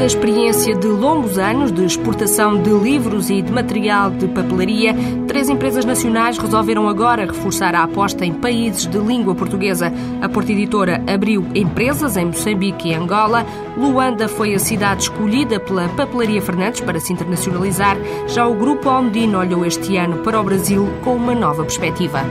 Da experiência de longos anos de exportação de livros e de material de papelaria, três empresas nacionais resolveram agora reforçar a aposta em países de língua portuguesa. A Porta Editora abriu empresas em Moçambique e Angola. Luanda foi a cidade escolhida pela Papelaria Fernandes para se internacionalizar. Já o Grupo Almedino olhou este ano para o Brasil com uma nova perspectiva.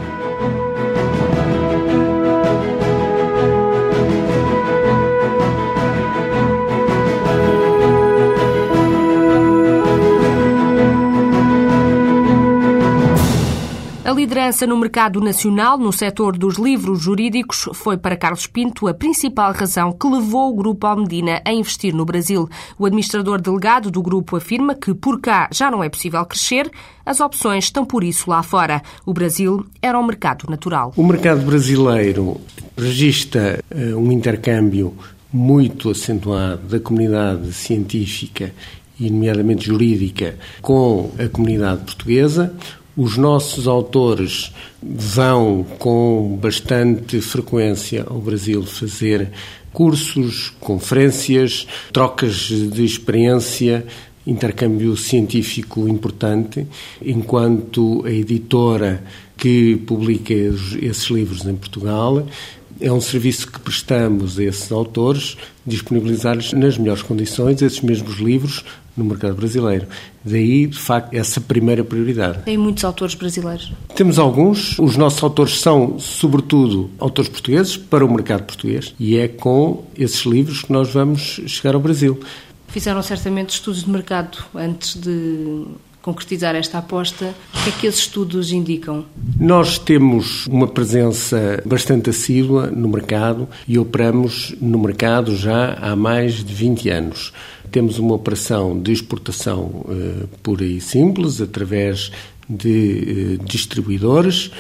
Liderança no mercado nacional no setor dos livros jurídicos foi para Carlos Pinto a principal razão que levou o Grupo Almedina a investir no Brasil. O administrador delegado do grupo afirma que por cá já não é possível crescer, as opções estão por isso lá fora. O Brasil era um mercado natural. O mercado brasileiro registra uh, um intercâmbio muito acentuado da comunidade científica e, nomeadamente jurídica, com a comunidade portuguesa. Os nossos autores vão com bastante frequência ao Brasil fazer cursos, conferências, trocas de experiência, intercâmbio científico importante, enquanto a editora que publica esses livros em Portugal é um serviço que prestamos a esses autores, disponibilizar-lhes nas melhores condições esses mesmos livros no mercado brasileiro. Daí, de facto, essa primeira prioridade. Tem muitos autores brasileiros? Temos alguns. Os nossos autores são, sobretudo, autores portugueses para o mercado português e é com esses livros que nós vamos chegar ao Brasil. Fizeram certamente estudos de mercado antes de concretizar esta aposta, o que é que esses estudos indicam? Nós temos uma presença bastante assídua no mercado e operamos no mercado já há mais de 20 anos. Temos uma operação de exportação uh, pura e simples, através de uh, distribuidores.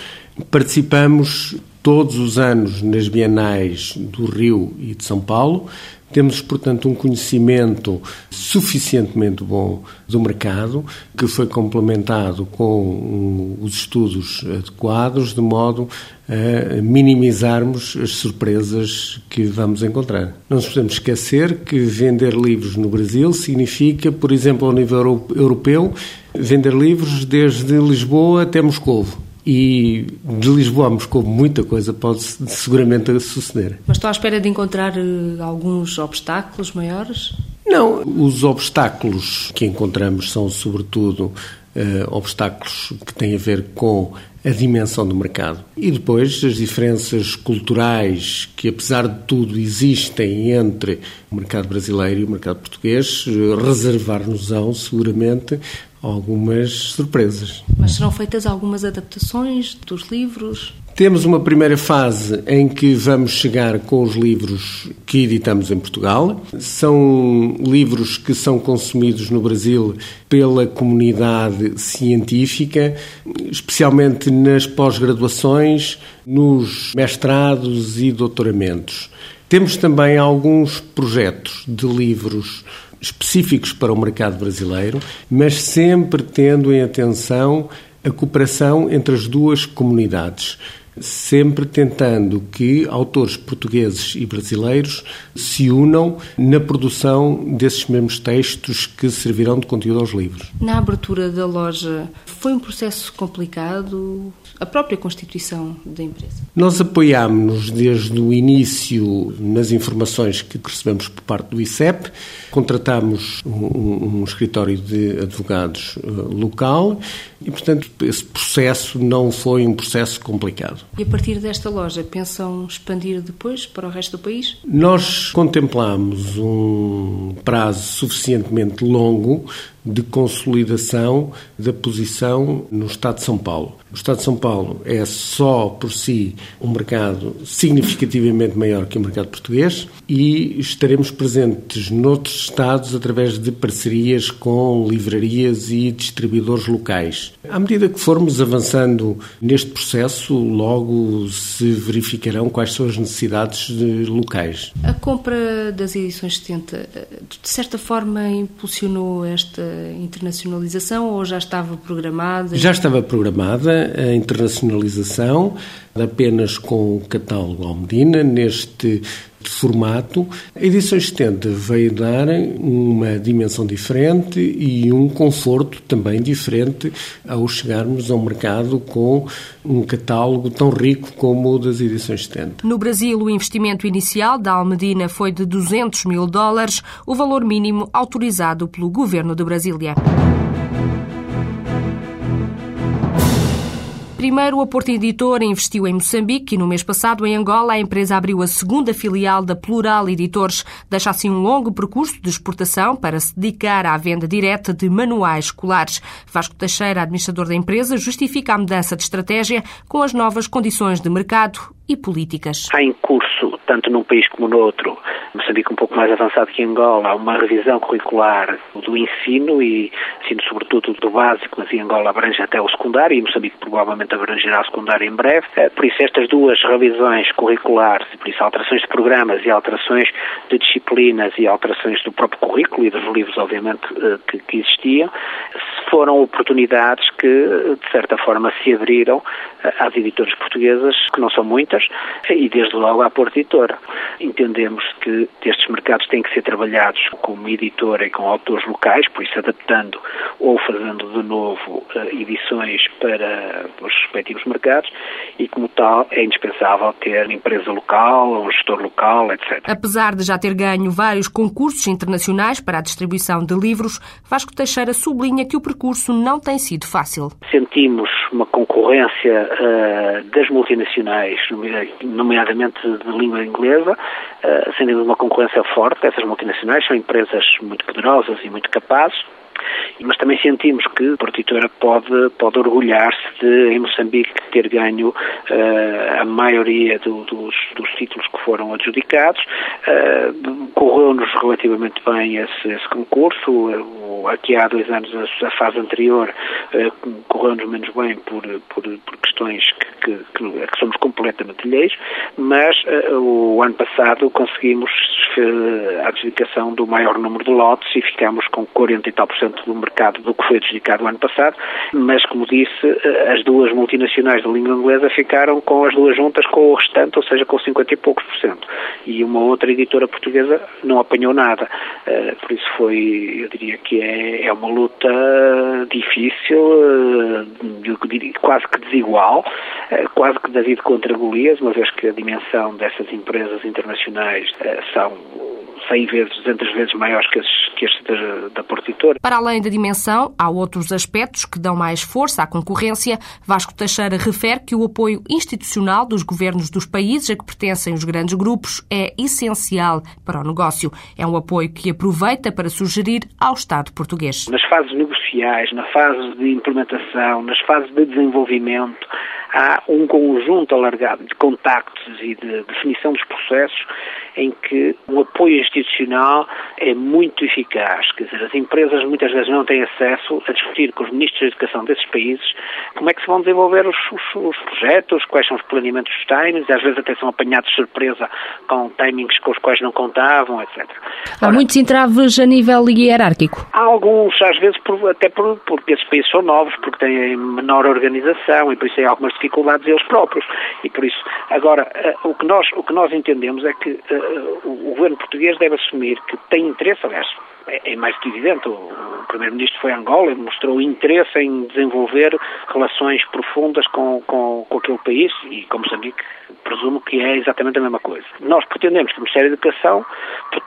Participamos todos os anos nas bienais do Rio e de São Paulo. Temos, portanto, um conhecimento suficientemente bom do mercado, que foi complementado com os estudos adequados, de modo a minimizarmos as surpresas que vamos encontrar. Não nos podemos esquecer que vender livros no Brasil significa, por exemplo, ao nível europeu, vender livros desde Lisboa até Moscovo e de Lisboa a Moscou muita coisa pode seguramente suceder. Mas estou à espera de encontrar eh, alguns obstáculos maiores? Não, os obstáculos que encontramos são sobretudo Uh, obstáculos que têm a ver com a dimensão do mercado. E depois as diferenças culturais que, apesar de tudo, existem entre o mercado brasileiro e o mercado português, reservar-nos-ão seguramente algumas surpresas. Mas serão feitas algumas adaptações dos livros? Temos uma primeira fase em que vamos chegar com os livros que editamos em Portugal. São livros que são consumidos no Brasil pela comunidade científica, especialmente nas pós-graduações, nos mestrados e doutoramentos. Temos também alguns projetos de livros específicos para o mercado brasileiro, mas sempre tendo em atenção a cooperação entre as duas comunidades sempre tentando que autores portugueses e brasileiros se unam na produção desses mesmos textos que servirão de conteúdo aos livros. Na abertura da loja, foi um processo complicado? A própria constituição da empresa? Nós apoiámos-nos desde o início nas informações que recebemos por parte do ICEP, contratámos um, um escritório de advogados uh, local e, portanto, esse processo não foi um processo complicado. E a partir desta loja, pensam expandir depois para o resto do país? Nós contemplamos um prazo suficientemente longo de consolidação da posição no Estado de São Paulo. O Estado de São Paulo é só por si um mercado significativamente maior que o mercado português e estaremos presentes noutros estados através de parcerias com livrarias e distribuidores locais. À medida que formos avançando neste processo, logo se verificarão quais são as necessidades locais. A compra das edições 70, de certa forma, impulsionou esta internacionalização ou já estava programada? Já estava programada a internacionalização, apenas com o catálogo Almedina. Neste de formato. A edição 70 veio dar uma dimensão diferente e um conforto também diferente ao chegarmos ao mercado com um catálogo tão rico como o das edições 70. No Brasil, o investimento inicial da Almedina foi de 200 mil dólares, o valor mínimo autorizado pelo governo de Brasília. Primeiro, a Porta Editora investiu em Moçambique e no mês passado, em Angola, a empresa abriu a segunda filial da Plural Editores. Deixa assim um longo percurso de exportação para se dedicar à venda direta de manuais escolares. Vasco Teixeira, administrador da empresa, justifica a mudança de estratégia com as novas condições de mercado e políticas. Há em curso, tanto num país como no outro, Moçambique um pouco mais avançado que Angola, uma revisão curricular do ensino e ensino sobretudo do básico, mas em Angola abrange até o secundário e Moçambique provavelmente abrangerá o secundário em breve. Eh, por isso estas duas revisões curriculares, por isso alterações de programas e alterações de disciplinas e alterações do próprio currículo e dos livros, obviamente, eh, que, que existiam, foram oportunidades que, de certa forma, se abriram eh, às editoras portuguesas, que não são muitas, e desde logo à Porta Editora. Entendemos que estes mercados têm que ser trabalhados como editora e com autores locais, por isso adaptando ou fazendo de novo eh, edições para os respectivos mercados, e como tal é indispensável ter uma empresa local, um gestor local, etc. Apesar de já ter ganho vários concursos internacionais para a distribuição de livros, Vasco Teixeira sublinha que o percurso não tem sido fácil. Sentimos uma concorrência uh, das multinacionais, nomeadamente de língua inglesa, uh, sendo uma concorrência forte. Essas multinacionais são empresas muito poderosas e muito capazes, mas também sentimos que a Portitora pode, pode orgulhar-se de, em Moçambique, ter ganho uh, a maioria do, dos, dos, títulos que foram adjudicados. Uh, Correu-nos relativamente bem esse, esse concurso. Uh, aqui há dois anos, a, fase anterior, correu-nos menos bem por, por, por questões que, que, que, que, somos completamente alheios, mas o ano passado conseguimos a adjudicação do maior número de lotes e ficamos com 40 e tal por cento do mercado do que foi adjudicado o ano passado, mas, como disse, eh, as duas multinacionais da língua inglesa ficaram com as duas juntas com o restante, ou seja, com 50 e poucos por cento. E uma outra editora portuguesa não apanhou nada. Eh, por isso foi, eu diria que é, é uma luta difícil, eh, quase que desigual, quase que David contra Golias, uma vez que a dimensão dessas empresas internacionais são 100 vezes, 200 vezes maiores que estes, que estes da, da Portitor. Para além da dimensão, há outros aspectos que dão mais força à concorrência. Vasco Teixeira refere que o apoio institucional dos governos dos países a que pertencem os grandes grupos é essencial para o negócio. É um apoio que aproveita para sugerir ao Estado português. Nas fases negociais, na fase de implementação, nas fases de desenvolvimento, há um conjunto alargado de contactos e de definição dos processos em que o apoio institucional é muito eficaz. Quer dizer, as empresas muitas vezes não têm acesso a discutir com os ministros da educação desses países como é que se vão desenvolver os, os, os projetos, quais são os planeamentos dos timings, às vezes até são apanhados de surpresa com timings com os quais não contavam, etc. Há Ora, muitos entraves a nível hierárquico? Há alguns, às vezes, por, até por, porque esses países são novos, porque têm menor organização e por isso têm algumas dificuldades eles próprios. E por isso, agora, eh, o que nós, o que nós entendemos é que uh, o governo português deve assumir que tem interesse, aliás, é, é mais que evidente, o Primeiro-Ministro foi a Angola e mostrou interesse em desenvolver relações profundas com, com, com aquele país e com Moçambique presumo que é exatamente a mesma coisa. Nós pretendemos que o Ministério da Educação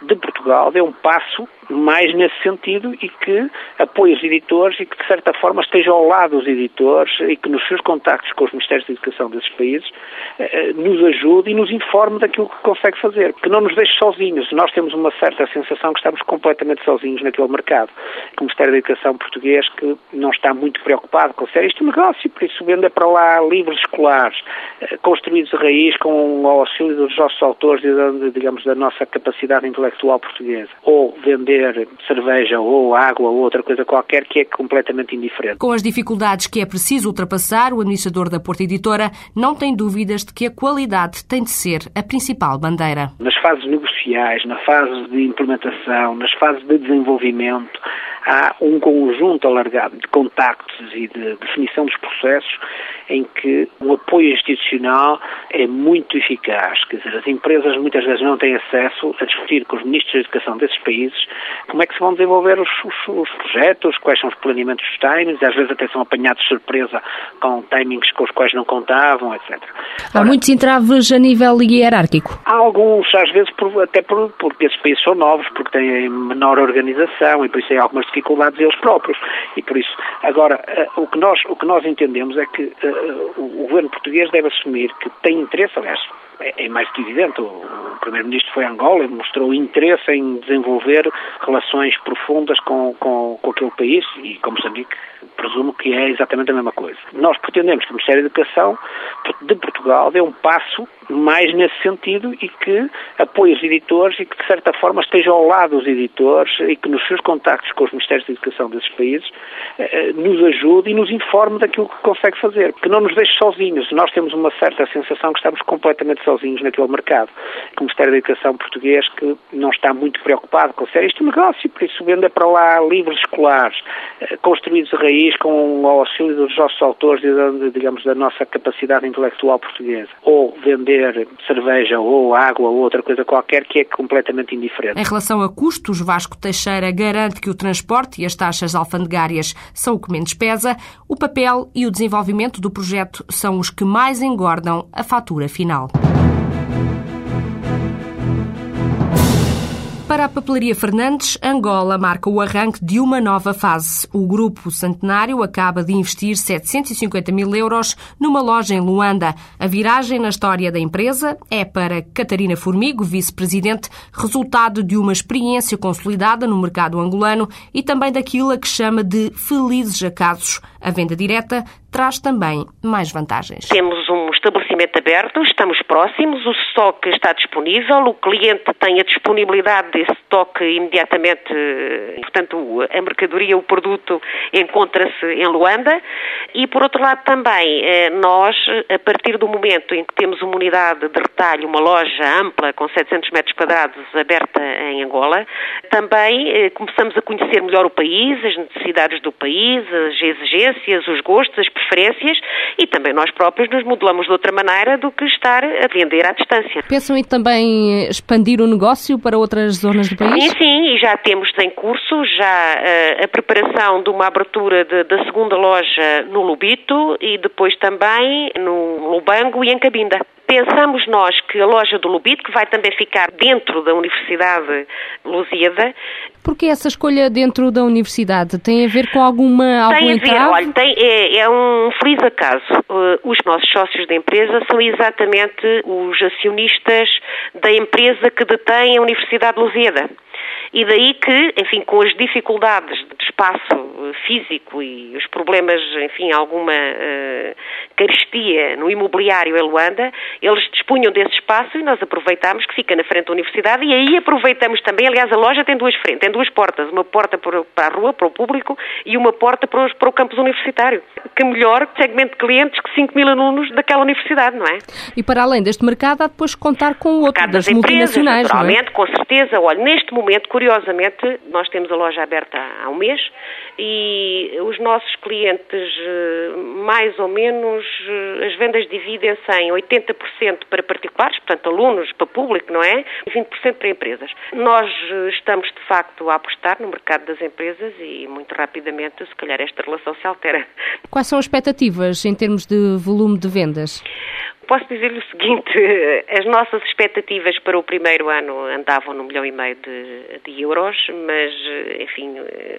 de Portugal dê um passo mais nesse sentido e que apoie os editores e que, de certa forma, esteja ao lado dos editores e que, nos seus contactos com os Ministérios da Educação desses países, eh, eh, nos ajude e nos informe daquilo que consegue fazer. Que não nos deixe sozinhos. Nós temos uma certa sensação que estamos completamente sozinhos naquele mercado. Que o Ministério da Educação português que não está muito preocupado com ser este negócio, por isso vende para lá livros escolares, eh, construídos de raiz com o auxílio dos nossos autores e, da, digamos, da nossa capacidade intelectual portuguesa. Ou vender cerveja ou água ou outra coisa qualquer que é completamente indiferente. Com as dificuldades que é preciso ultrapassar, o administrador da Porta Editora não tem dúvidas de que a qualidade tem de ser a principal bandeira. Nas fases negociais, na fase de implementação, nas fases de desenvolvimento, há um conjunto alargado de contactos e de definição dos processos em que o apoio institucional é muito eficaz. Quer dizer, as empresas muitas vezes não têm acesso a discutir com os ministros da educação desses países como é que se vão desenvolver os, os, os projetos, quais são os planeamentos dos timings, às vezes até são apanhados de surpresa com timings com os quais não contavam, etc. Há Ora, muitos entraves a nível hierárquico? Há alguns, às vezes, por, até por, porque esses países são novos, porque têm menor organização e por isso têm algumas dificuldades eles próprios. E por isso, agora, uh, o, que nós, o que nós entendemos é que uh, o governo português deve assumir que tem interesse, aliás, é, é mais que evidente. O, Primeiro-Ministro foi a Angola e mostrou interesse em desenvolver relações profundas com, com, com aquele país e com Moçambique presumo que é exatamente a mesma coisa. Nós pretendemos que o Ministério da Educação de Portugal dê um passo mais nesse sentido e que apoie os editores e que, de certa forma, esteja ao lado dos editores e que, nos seus contactos com os Ministérios da Educação desses países, eh, nos ajude e nos informe daquilo que consegue fazer. Que não nos deixe sozinhos. Nós temos uma certa sensação que estamos completamente sozinhos naquele mercado. O Ministério da Educação português que não está muito preocupado com ser este negócio, por isso venda para lá livros escolares, eh, construídos a raiz com o auxílio dos nossos autores e, digamos, da nossa capacidade intelectual portuguesa. Ou vender cerveja ou água ou outra coisa qualquer que é completamente indiferente. Em relação a custos, Vasco Teixeira garante que o transporte e as taxas alfandegárias são o que menos pesa, o papel e o desenvolvimento do projeto são os que mais engordam a fatura final. Para a papelaria Fernandes, Angola marca o arranque de uma nova fase. O Grupo Centenário acaba de investir 750 mil euros numa loja em Luanda. A viragem na história da empresa é para Catarina Formigo, vice-presidente, resultado de uma experiência consolidada no mercado angolano e também daquilo a que chama de felizes acasos. A venda direta traz também mais vantagens. Temos um estabelecimento aberto, estamos próximos, o estoque está disponível, o cliente tem a disponibilidade desse estoque imediatamente, portanto, a mercadoria, o produto encontra-se em Luanda. E, por outro lado, também eh, nós, a partir do momento em que temos uma unidade de retalho, uma loja ampla com 700 metros quadrados aberta em Angola, também eh, começamos a conhecer melhor o país, as necessidades do país, as exigências, os gostos, as preferências e também nós próprios nos modelamos de outra maneira do que estar a vender à distância. Pensam em também expandir o negócio para outras zonas do país? Sim, sim, e já temos em curso já uh, a preparação de uma abertura de, da segunda loja no Lubito e depois também no Lubango e em Cabinda pensamos nós que a loja do Lubito, que vai também ficar dentro da Universidade Lusíada, porque essa escolha dentro da universidade tem a ver com alguma algum Tem a ver, olha, tem, é, é, um feliz acaso. Uh, os nossos sócios da empresa são exatamente os acionistas da empresa que detém a Universidade de Lusíada. E daí que, enfim, com as dificuldades de espaço eh, físico e os problemas, enfim, alguma uh, carestia no imobiliário em Luanda, eles dispunham desse espaço e nós aproveitámos que fica na frente da universidade e aí aproveitamos também, aliás, a loja tem duas frentes, tem duas portas, uma porta para a rua, para o público e uma porta para, os, para o campus universitário. Que melhor segmento de clientes que 5 mil alunos daquela universidade, não é? E para além deste mercado, há depois contar com o outro, das, das multinacionais, naturalmente, não é? com certeza. Olha, neste momento, curiosamente, nós temos a loja aberta há um mês e os nossos clientes, eh, mais ou menos, eh, as vendas dividem-se em 80% para particulares, portanto, alunos, para público, não é? E 20% para empresas. Nós eh, estamos, de facto, a apostar no mercado das empresas e, muito rapidamente, se calhar, esta relação se altera. Quais são as expectativas em termos de volume de vendas? Posso dizer-lhe o seguinte, as nossas expectativas para o primeiro ano andavam no milhão e meio de, de, euros, mas, enfim,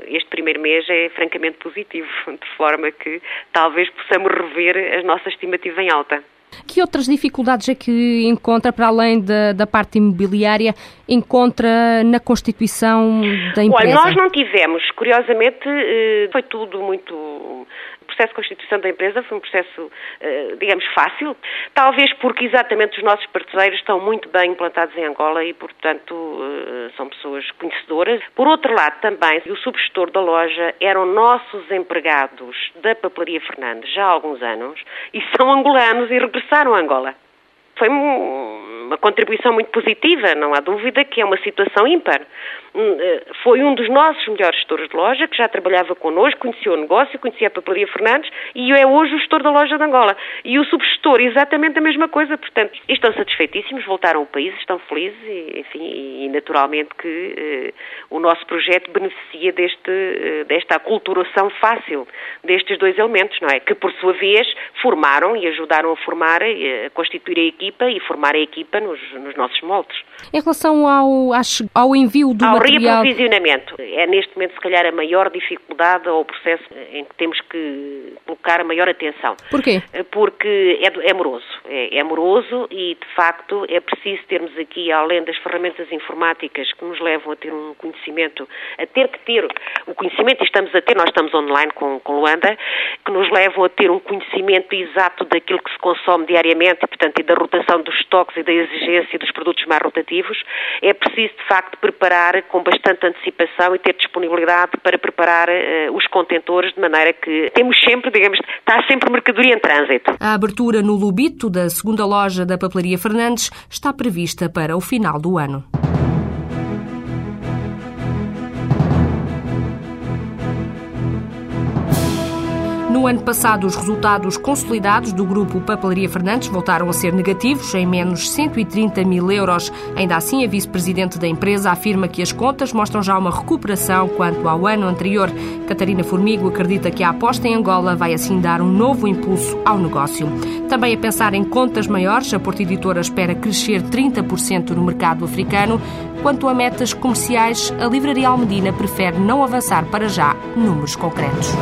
este primeiro mês é francamente positivo, de forma que talvez possamos rever as nossas estimativas em alta. Que outras dificuldades é que encontra, para além da, da parte imobiliária, encontra na constituição da empresa? Olha, nós não tivemos, curiosamente, eh, foi tudo muito processo de constituição da empresa foi um processo, eh, digamos, fácil, talvez porque exatamente os nossos parceiros estão muito bem implantados em Angola e, portanto, eh, são pessoas conhecedoras. Por outro lado, também, o subgestor da loja eram nossos empregados da Papelaria Fernandes já há alguns anos e são angolanos e regressaram a Angola. Foi uma contribuição muito positiva, não há dúvida que é uma situação ímpar. Hum, eh, foi um dos nossos melhores gestores de loja, que já trabalhava connosco, conhecia o negócio, conhecia a papelaria Fernandes e é hoje o gestor da loja de Angola. E o subgestor, exatamente a mesma coisa. Portanto, estão satisfeitíssimos, voltaram ao país, estão felizes e, enfim, e naturalmente que eh, o nosso projeto beneficia deste, eh, desta aculturação fácil destes dois elementos, não é? Que, por sua vez, formaram e ajudaram a formar, a constituir a equipa e formar a equipa nos, nos nossos moldes. Em relação ao, ao envio do ao. Reaprovisionamento, é neste momento, se calhar, a maior dificuldade ou o processo em que temos que colocar a maior atenção. Porquê? Porque é, é moroso. É, é moroso e, de facto, é preciso termos aqui, além das ferramentas informáticas que nos levam a ter um conhecimento, a ter que ter o conhecimento, e estamos a ter, nós estamos online com, com Luanda, que nos levam a ter um conhecimento exato daquilo que se consome diariamente e, portanto, e da rotação dos estoques e da exigência dos produtos mais rotativos, é preciso, de facto, preparar com bastante antecipação e ter disponibilidade para preparar uh, os contentores de maneira que temos sempre, digamos, está sempre mercadoria em trânsito. A abertura no Lubito da segunda loja da Papelaria Fernandes está prevista para o final do ano. No ano passado, os resultados consolidados do grupo Papelaria Fernandes voltaram a ser negativos, em menos 130 mil euros. Ainda assim, a vice-presidente da empresa afirma que as contas mostram já uma recuperação quanto ao ano anterior. Catarina Formigo acredita que a aposta em Angola vai assim dar um novo impulso ao negócio. Também a pensar em contas maiores, a Porta Editora espera crescer 30% no mercado africano. Quanto a metas comerciais, a Livraria Almedina prefere não avançar para já números concretos.